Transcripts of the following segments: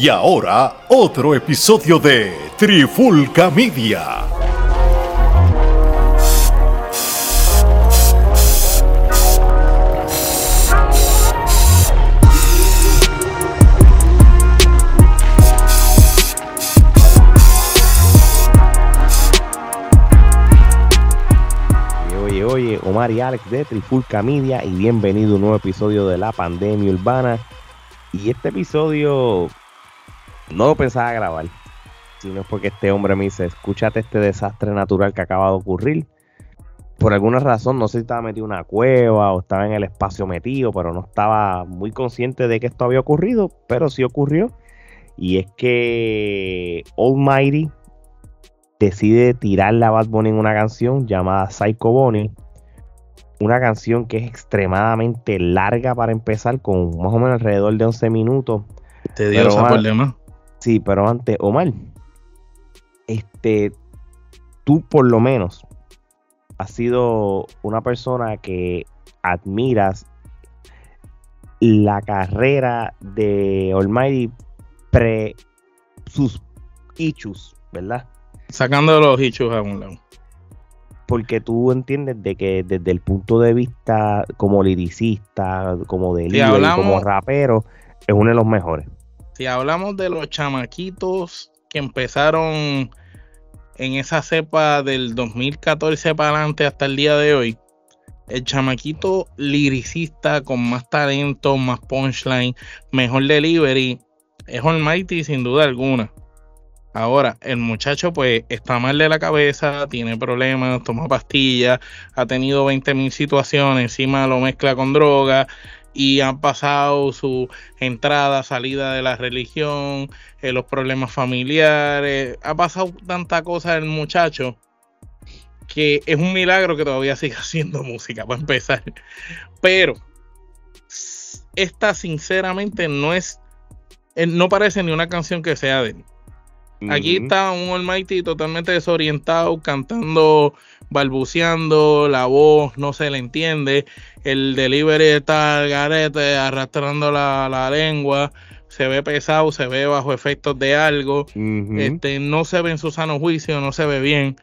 Y ahora, otro episodio de Trifulca Media. Oye, oye, Omar y Alex de Trifulca Media y bienvenido a un nuevo episodio de La Pandemia Urbana. Y este episodio no lo pensaba grabar, sino es porque este hombre me dice, escúchate este desastre natural que acaba de ocurrir. Por alguna razón, no sé si estaba metido en una cueva o estaba en el espacio metido, pero no estaba muy consciente de que esto había ocurrido, pero sí ocurrió. Y es que Almighty decide tirarle a Bad Bunny en una canción llamada Psycho Bunny. Una canción que es extremadamente larga para empezar, con más o menos alrededor de 11 minutos. Omar, demás. Sí, pero antes, Omar, este, tú por lo menos has sido una persona que admiras la carrera de Almighty pre sus issues, ¿verdad? Sacando los issues a un lado. Porque tú entiendes de que desde el punto de vista como liricista, como de hablamos- como rapero, es uno de los mejores. Si hablamos de los chamaquitos que empezaron en esa cepa del 2014 para adelante hasta el día de hoy, el chamaquito liricista con más talento, más punchline, mejor delivery, es Almighty sin duda alguna. Ahora, el muchacho pues está mal de la cabeza, tiene problemas, toma pastillas, ha tenido 20.000 situaciones, encima lo mezcla con droga y han pasado su entrada, salida de la religión, eh, los problemas familiares, ha pasado tanta cosa el muchacho que es un milagro que todavía siga haciendo música para empezar. Pero esta sinceramente no es, eh, no parece ni una canción que sea de. Aquí está un Almighty totalmente desorientado, cantando, balbuceando, la voz no se le entiende, el delivery está al garete, arrastrando la, la lengua, se ve pesado, se ve bajo efectos de algo, este, no se ve en su sano juicio, no se ve bien,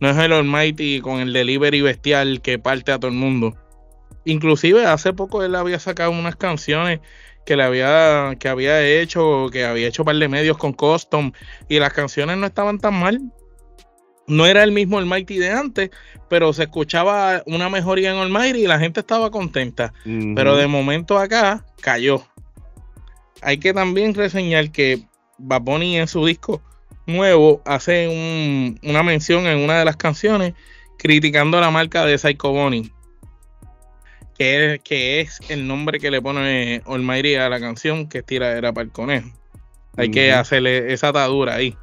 no es el Almighty con el delivery bestial que parte a todo el mundo. Inclusive hace poco él había sacado unas canciones que le había que había hecho, que había hecho un par de medios con custom y las canciones no estaban tan mal. No era el mismo Almighty de antes, pero se escuchaba una mejoría en Almighty y la gente estaba contenta. Pero de momento acá cayó. Hay que también reseñar que Bad Bunny en su disco nuevo hace un- una mención en una de las canciones criticando la marca de Psycho Bunny. Que es, que es el nombre que le pone Almighty a la canción, que es tiradera para el conejo. Hay que hacerle esa atadura ahí.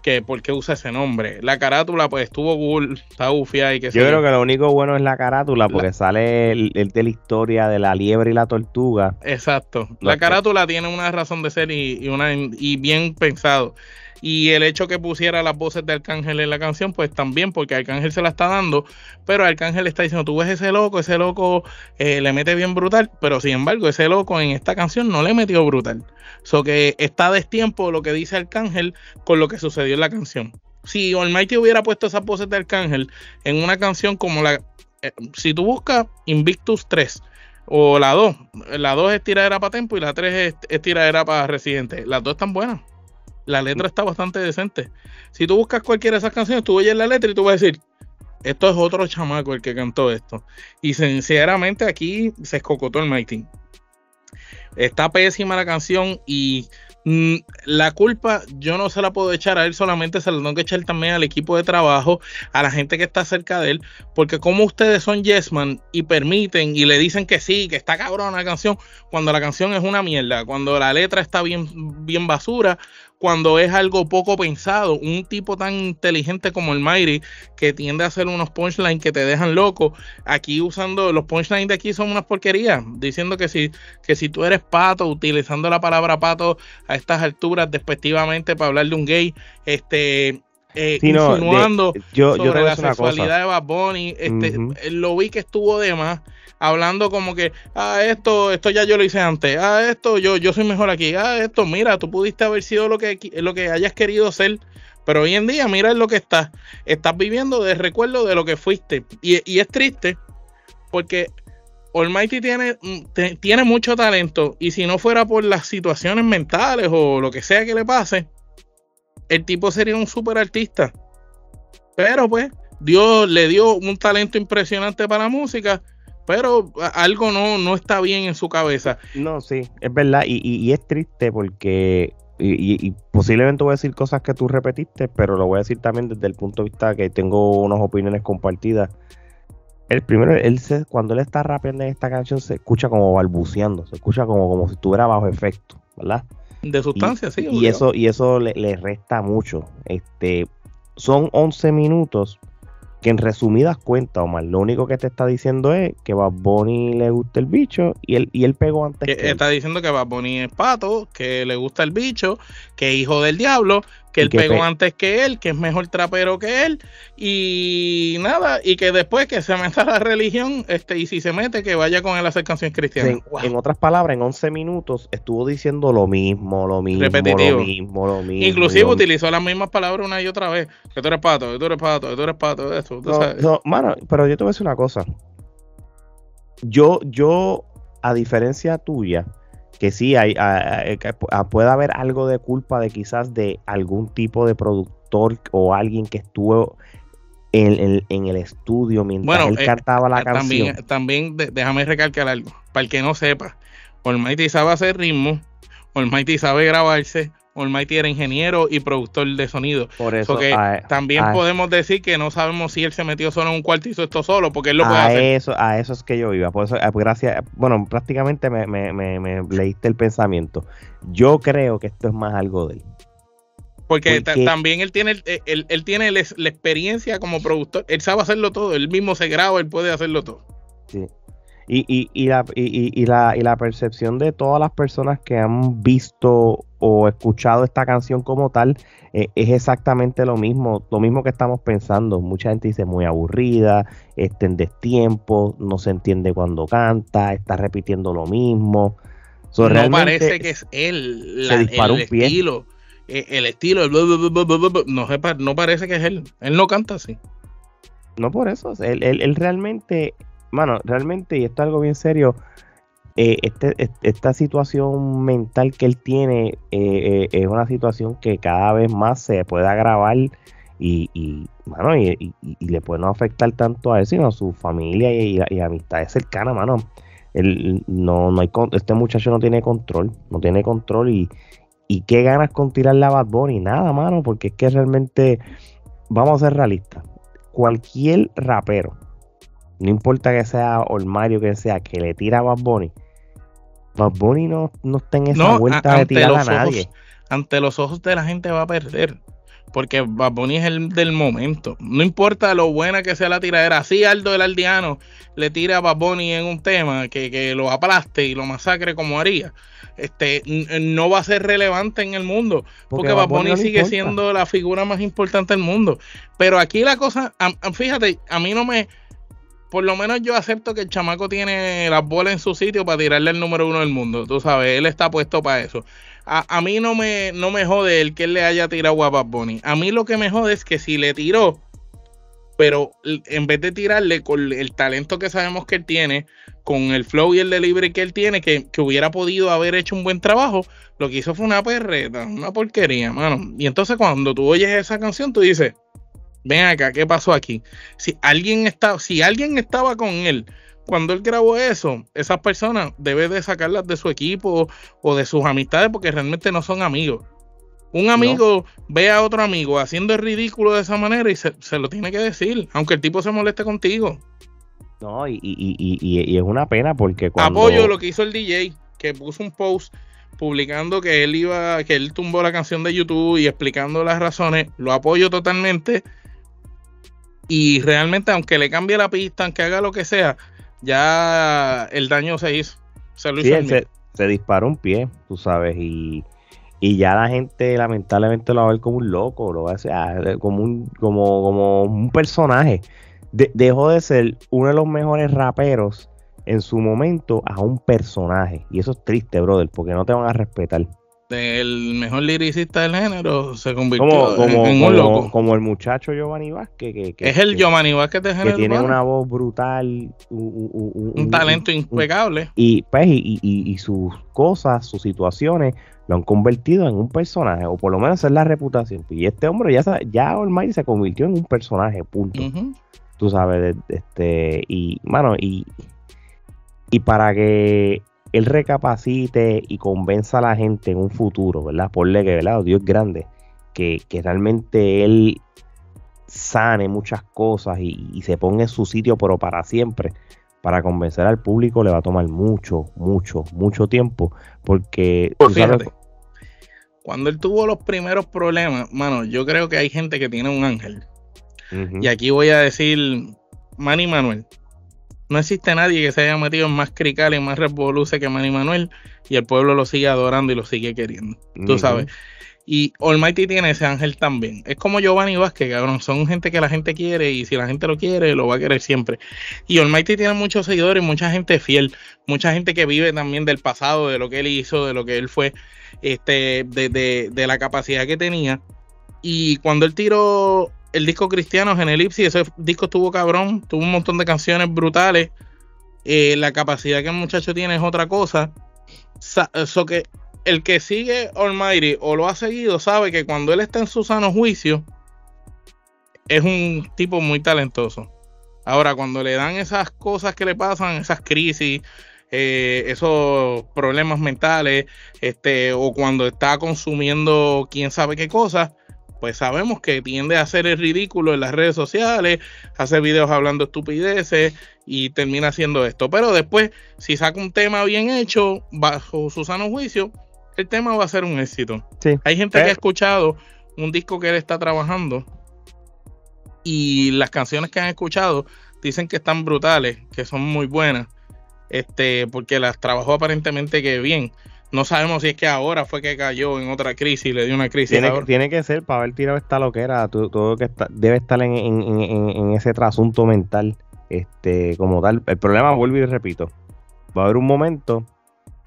Que por qué usa ese nombre. La carátula, pues estuvo cool, está ufia y que Yo creo que lo único bueno es la carátula, porque sale el, el de la historia de la liebre y la tortuga. Exacto. La que- carátula tiene una razón de ser y, y una, y bien pensado. Y el hecho que pusiera las voces de Arcángel en la canción, pues también, porque Arcángel se la está dando, pero Arcángel está diciendo, tú ves ese loco, ese loco eh, le mete bien brutal, pero sin embargo, ese loco en esta canción no le metió brutal. So que está a destiempo lo que dice Arcángel con lo que sucedió en la canción. Si Almighty hubiera puesto esas voces de Arcángel en una canción como la... eh, si tú buscas Invictus 3, o la 2. La 2 es tiradera para Tempo y la 3 es, es tiradera para Residente. Las dos están buenas. La letra está bastante decente. Si tú buscas cualquiera de esas canciones, tú oyes la letra y tú vas a decir, esto es otro chamaco el que cantó esto. Y sinceramente aquí se escocotó el Mighty. Está pésima la canción y mm, la culpa yo no se la puedo echar a él, solamente se la tengo que echar también al equipo de trabajo, a la gente que está cerca de él, porque como ustedes son yes man y permiten y le dicen que sí, que está cabrona la canción, cuando la canción es una mierda, cuando la letra está bien, bien basura, cuando es algo poco pensado, un tipo tan inteligente como el Mighty que tiende a hacer unos punchlines que te dejan loco, aquí usando los punchlines de aquí son unas porquerías, diciendo que si, que si tú eres pato, utilizando la palabra pato a estas alturas despectivamente para hablar de un gay, este eh, Sí, no, insinuando de- yo- sobre la sexualidad cosa. de Bad Bunny. Este, Lo vi que estuvo de más, hablando como que, ah, esto, esto ya yo lo hice antes, ah, esto, yo, yo soy mejor aquí, ah, esto, mira, tú pudiste haber sido lo que, lo que hayas querido ser. Pero hoy en día, mira lo que estás. Estás viviendo de recuerdo de lo que fuiste. Y, y es triste porque Almighty tiene, tiene mucho talento. Y si no fuera por las situaciones mentales o lo que sea que le pase, el tipo sería un super artista. Pero pues, Dios le dio un talento impresionante para la música. Pero algo no, no está bien en su cabeza. No, sí, es verdad. Y, y- es triste porque. Y, y- y posiblemente voy a decir cosas que tú repetiste, pero lo voy a decir también desde el punto de vista que tengo unas opiniones compartidas. El primero, él se, cuando él está rapeando en esta canción, se escucha como balbuceando, se escucha como, como si estuviera bajo efecto, ¿verdad? De sustancia, sí. y eso y eso le, le resta mucho. Este son 11 minutos que en resumidas cuentas, Omar, lo único que te está diciendo es que Bad Bunny le gusta el bicho y él y él pegó antes que que él. está diciendo que Bad Bunny es pato, que le gusta el bicho, que hijo del diablo, que él pegó pe- antes que él, que es mejor trapero que él, y nada, y que después que se meta la religión, este, y si se mete, que vaya con él a hacer canciones cristianas. En, Wow. en otras palabras, en 11 minutos estuvo diciendo lo mismo, lo mismo, Repetitivo. lo mismo, lo mismo. Inclusive lo utilizó las mismas palabras una y otra vez, que tú eres pato, que tú eres pato, que tú eres pato, eso, tú No, sabes. no, mano, pero yo te voy a decir una cosa. Yo, yo, a diferencia tuya, que sí hay, a- puede haber algo de culpa de quizás de algún tipo de productor o alguien que estuvo en, en- en el estudio mientras Bueno, él eh, cantaba la Eh, canción. También, también de- déjame recalcar algo, para el que no sepa, Almighty sabe hacer ritmo, Almighty sabe grabarse, Almighty era ingeniero y productor de sonido. Por eso, So que a, También a- podemos decir que no sabemos si él se metió solo en un cuarto y hizo esto solo, porque él lo puede a hacer. eso, a eso es que yo iba. Por eso, eh, gracias. Bueno, prácticamente me, me- me- me leíste el pensamiento. Yo creo que esto es más algo de él. Porque ta- porque- también él tiene, el- él, él tiene la la experiencia como productor. Él sabe hacerlo todo. Él mismo se graba, él puede hacerlo todo. Sí. Y, y, y, la, y, la, y la percepción de todas las personas que han visto o escuchado esta canción como tal eh, es exactamente lo mismo, lo mismo que estamos pensando. Mucha gente dice muy aburrida, está en destiempo, no se entiende cuando canta, está repitiendo lo mismo. So, no parece que es él. se la- disparó el un pie. estilo. eh, El estilo, el bu- no, no parece que es él. Él no canta así. No por eso, él, él- él realmente, mano, realmente, y esto es algo bien serio, eh, este, est- esta situación mental que él tiene eh, eh, es una situación que cada vez más se puede agravar y, mano, y, le puede no afectar tanto a él, sino a su familia y, amistades cercanas, mano. Él, no, no hay, este muchacho no tiene control, no tiene control y, y qué ganas con tirarle a Bad Bunny, nada, mano, porque es que realmente, vamos a ser realistas, cualquier rapero, no importa que sea Olmario, que sea, que le tira a Bad Bunny, Bad Bunny no, no está en esa No, vuelta a- de tirar a ojos nadie. ante los ojos de la gente va a perder. Porque Bad Bunny es el del momento. No importa lo buena que sea la tiradera. Así Aldo el Aldeano le tira a Bad Bunny en un tema que, que lo aplaste y lo masacre como haría. Este, no va a ser relevante en el mundo. Porque, Bad Bunny no sigue importa. siendo la figura más importante del mundo. Pero aquí la cosa, a- a- fíjate, a mí no me... Por lo menos yo acepto que el chamaco tiene las bolas en su sitio para tirarle el número uno del mundo. Tú sabes, él está puesto para eso. A, a mí no me, no me jode el que él le haya tirado a Bad Bunny. A mí lo que me jode es que si le tiró, pero en vez de tirarle con el talento que sabemos que él tiene, con el flow y el delivery que él tiene, que, que hubiera podido haber hecho un buen trabajo, lo que hizo fue una perreta, una porquería, mano. Y entonces cuando tú oyes esa canción, tú dices, ven acá, ¿qué pasó aquí? Si alguien está, si alguien estaba con él cuando él grabó eso, esas personas debe de sacarlas de su equipo o de sus amistades porque realmente no son amigos. Un amigo ve a otro amigo haciendo el ridículo de esa manera y se, se lo tiene que decir, aunque el tipo se moleste contigo. No, y, y, y, y- y es una pena porque cuando... Apoyo lo que hizo el DJ, que puso un post publicando que él iba, que él tumbó la canción de YouTube y explicando las razones. Lo apoyo totalmente. Y realmente, aunque le cambie la pista, aunque haga lo que sea, ya el daño se hizo. Se lo Sí, hizo él el se, mismo. se disparó un pie, tú sabes, y, Y ya la gente lamentablemente lo va a ver como un loco, lo va a ah, como un, como, como un personaje. dejó de ser uno de los mejores raperos en su momento a un personaje. Y eso es triste, brother, porque no te van a respetar. El mejor liricista del género se convirtió en, un loco. Como el muchacho Giovanni Vázquez. Que, es el Giovanni Vázquez de género. Que tiene una voz brutal. Un, talento impecable. Y, pues, y, y, sus cosas, sus situaciones, lo han convertido en un personaje. O por lo menos es la reputación. Y este hombre ya, ya se convirtió en un personaje, punto. Tú sabes, este, y, mano, y y para que él recapacite y convenza a la gente en un futuro, ¿verdad? Porle que, ¿verdad? Dios es grande, que, realmente él sane muchas cosas y, se ponga en su sitio, pero para siempre. Para convencer al público le va a tomar mucho, mucho, mucho tiempo. Porque. Pues fíjate, cuando él tuvo los primeros problemas, mano, yo creo que hay gente que tiene un ángel. Y aquí voy a decir Manny Manuel no existe nadie que se haya metido en más crical y más revoluce que Manny Manuel y el pueblo lo sigue adorando y lo sigue queriendo. Tú sabes. Y Almighty tiene ese ángel también. Es como Giovanni Vázquez, cabrón. Son gente que la gente quiere y si la gente lo quiere, lo va a querer siempre. Y Almighty tiene muchos seguidores, mucha gente fiel, mucha gente que vive también del pasado, de lo que él hizo, de lo que él fue, este, de, de, de la capacidad que tenía. Y cuando él tiró el disco Cristianos en Elipsis, ese disco estuvo cabrón, tuvo un montón de canciones brutales. Eh, la capacidad que el muchacho tiene es otra cosa. Eso que el que sigue Almighty o lo ha seguido sabe que cuando él está en su sano juicio es un tipo muy talentoso. Ahora, cuando le dan esas cosas que le pasan, esas crisis, eh, esos problemas mentales, este, o cuando está consumiendo quién sabe qué cosas, pues sabemos que tiende a hacer el ridículo en las redes sociales, hace videos hablando estupideces y termina haciendo esto. Pero después, si saca un tema bien hecho, bajo su sano juicio, el tema va a ser un éxito. Hay gente que ha escuchado un disco que él está trabajando y las canciones que han escuchado dicen que están brutales, que son muy buenas, este, porque las trabajó aparentemente que bien. No sabemos si es que ahora fue que cayó en otra crisis, le dio una crisis. Tiene, tiene que ser para haber tirado esta loquera, todo, que está, debe estar en, ese trasunto mental, este, como tal. El problema, vuelvo y repito, va a haber un momento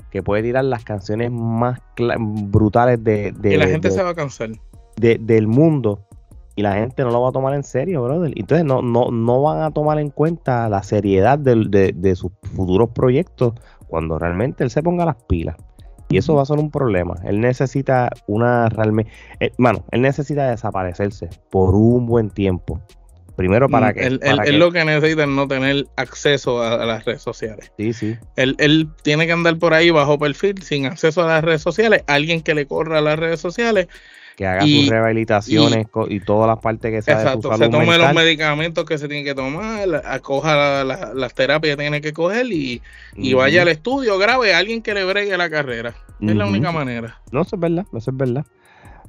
que puede tirar las canciones más brutales de, Y la gente se va a cansar. del mundo y la gente no lo va a tomar en serio, brother. Entonces no, no, no van a tomar en cuenta la seriedad de, de sus futuros proyectos cuando realmente él se ponga las pilas. Y eso va a ser un problema. Él necesita una realmente. Eh, mano, él necesita desaparecerse por un buen tiempo. Primero para mm, que. Él, lo que necesita es no tener acceso a, las redes sociales. Sí, sí. Él, tiene que andar por ahí bajo perfil, sin acceso a las redes sociales. Alguien que le corra a las redes sociales que haga sus rehabilitaciones y, todas las partes que sea exacto, de su salud se tome los medicamentos que se tienen que tomar, acoja las terapias que tiene que coger y, vaya al estudio, grabe a alguien que le bregue la carrera. Es la única manera. No, eso es verdad, eso es verdad.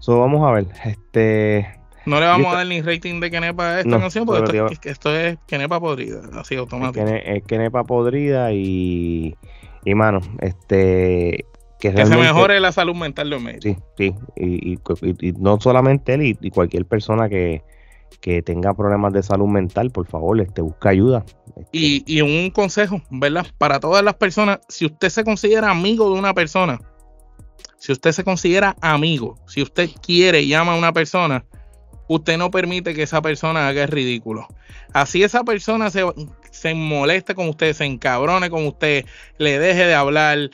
So, vamos a ver, este... No le vamos a dar ni rating de Kenepa a esta canción porque esto, es Kenepa podrida, así automático. Es Kenepa podrida y, y mano, este que, se mejore la salud mental de Omega. Sí, sí, y, no solamente él y, cualquier persona que, tenga problemas de salud mental, por favor, este, busca ayuda. Este, y, un consejo, ¿verdad? Para todas las personas, si usted se considera amigo de una persona, si usted se considera amigo, si usted quiere y llama a una persona, usted no permite que esa persona haga el ridículo. Así esa persona se, se moleste con usted, se encabrone con usted, le deje de hablar,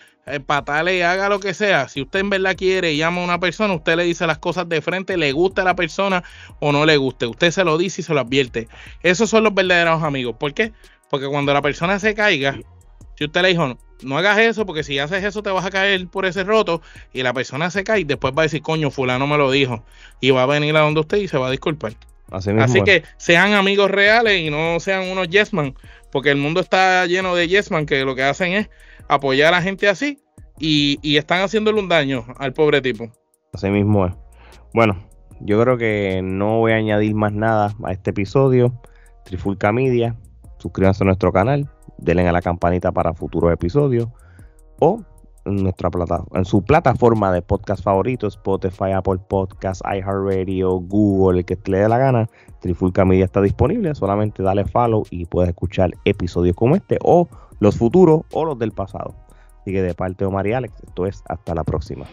patale y haga lo que sea. Si usted en verdad quiere y llama a una persona, usted le dice las cosas de frente, le gusta a la persona o no le guste. Usted se lo dice y se lo advierte. Esos son los verdaderos amigos. ¿Por qué? Porque cuando la persona se caiga, si usted le dijo, no, hagas eso, porque si haces eso te vas a caer por ese roto, y la persona se cae, después va a decir, coño, fulano me lo dijo, y va a venir a donde usted y se va a disculpar. Así, que sean amigos reales y no sean unos yesman, porque el mundo está lleno de yesman que lo que hacen es apoyar a gente así y, están haciéndole un daño al pobre tipo. Así mismo es. Bueno, yo creo que no voy a añadir más nada a este episodio. Trifulca Media, suscríbanse a nuestro canal, denle a la campanita para futuros episodios o en nuestra plata, en su plataforma de podcast favorito, Spotify, Apple Podcasts, iHeartRadio, Google, el que te le dé la gana. Trifulca Media está disponible, solamente dale follow y puedes escuchar episodios como este o los futuros o los del pasado. Así que de parte de Omar y Alex, esto es hasta la próxima.